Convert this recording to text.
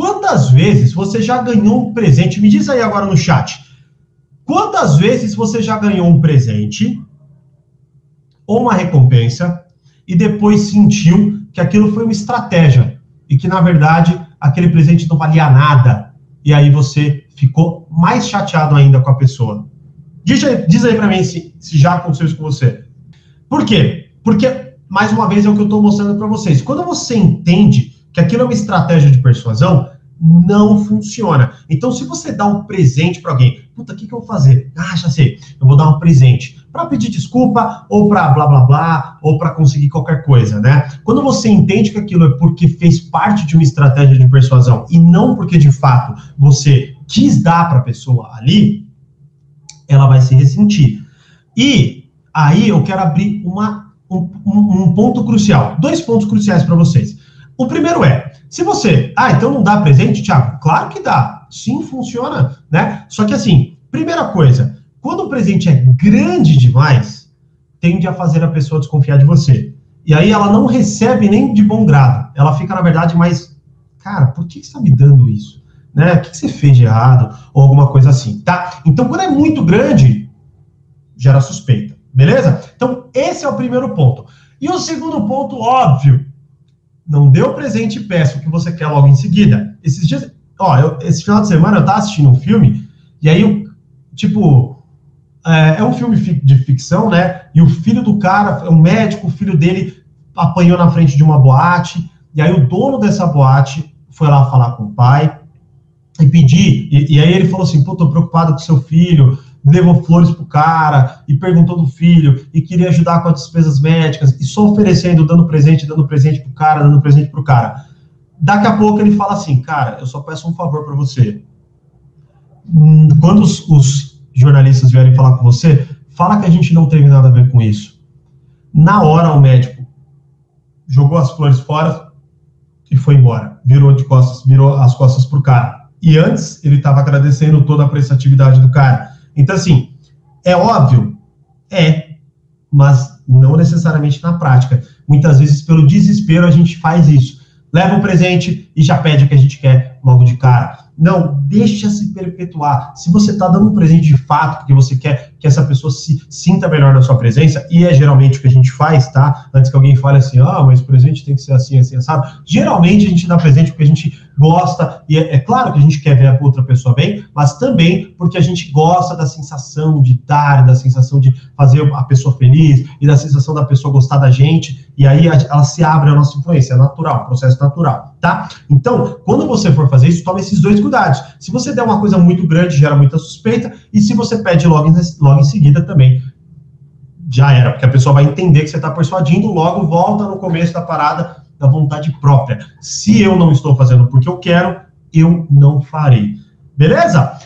Quantas vezes você já ganhou um presente? Me diz aí agora no chat. Quantas vezes você já ganhou um presente ou uma recompensa e depois sentiu que aquilo foi uma estratégia e que na verdade aquele presente não valia nada e aí você ficou mais chateado ainda com a pessoa? Diz aí, diz aí para mim se, se já aconteceu isso com você. Por quê? Porque, mais uma vez, é o que eu estou mostrando para vocês. Quando você entende que aquilo é uma estratégia de persuasão, não funciona. Então, se você dá um presente para alguém, puta, o que, que eu vou fazer? Ah, já sei, eu vou dar um presente para pedir desculpa, ou para blá blá blá, ou para conseguir qualquer coisa, né? Quando você entende que aquilo é porque fez parte de uma estratégia de persuasão e não porque de fato você quis dar para a pessoa ali, ela vai se ressentir. E aí eu quero abrir uma, um, um ponto crucial, dois pontos cruciais para vocês. O primeiro é, se você, ah, então não dá presente, Thiago? Claro que dá, sim, funciona, né? Só que assim, primeira coisa, quando o presente é grande demais, tende a fazer a pessoa desconfiar de você. E aí ela não recebe nem de bom grado. Ela fica, na verdade, mais, cara, por que você está me dando isso? Né? O que você fez de errado? Ou alguma coisa assim, tá? Então, quando é muito grande, gera suspeita. Beleza? Então, esse é o primeiro ponto. E o segundo ponto, óbvio, não dê o presente e peça o que você quer logo em seguida. Esses dias, ó, eu, esse final de semana eu tava assistindo um filme, e aí, tipo, é, é um filme de ficção, né? E o filho do cara, um médico, o filho dele apanhou na frente de uma boate, e aí o dono dessa boate foi lá falar com o pai e pedir, e, e aí ele falou assim, pô, tô preocupado com seu filho, levou flores pro cara e perguntou do filho e queria ajudar com as despesas médicas e só oferecendo, dando presente, dando presente pro cara, dando presente pro cara. Daqui a pouco ele fala assim, cara, eu só peço um favor para você. Hum, quando os, os jornalistas vierem falar com você, fala que a gente não teve nada a ver com isso. Na hora o médico jogou as flores fora e foi embora. Virou de costas, virou as costas pro cara. E antes ele estava agradecendo toda a prestatividade do cara. Então, assim, é óbvio? É, mas não necessariamente na prática. Muitas vezes, pelo desespero, a gente faz isso. Leva um presente e já pede o que a gente quer logo de cara. Não, deixa se perpetuar. Se você está dando um presente de fato, porque você quer que essa pessoa se sinta melhor na sua presença, e é geralmente o que a gente faz, tá? Antes que alguém fale assim, ah, mas o presente tem que ser assim, assim, sabe? Geralmente a gente dá presente porque a gente gosta, e é, é, claro que a gente quer ver a outra pessoa bem, mas também porque a gente gosta da sensação de dar, da sensação de fazer a pessoa feliz, e da sensação da pessoa gostar da gente, e aí ela se abre a nossa influência, é natural, processo natural, tá? Então, quando você for fazer isso, tome esses dois cuidados. Se você der uma coisa muito grande, gera muita suspeita, e se você pede logo em, logo em seguida também, já era, porque a pessoa vai entender que você está persuadindo, logo volta no começo da parada da vontade própria. Se eu não estou fazendo porque eu quero, eu não farei. Beleza?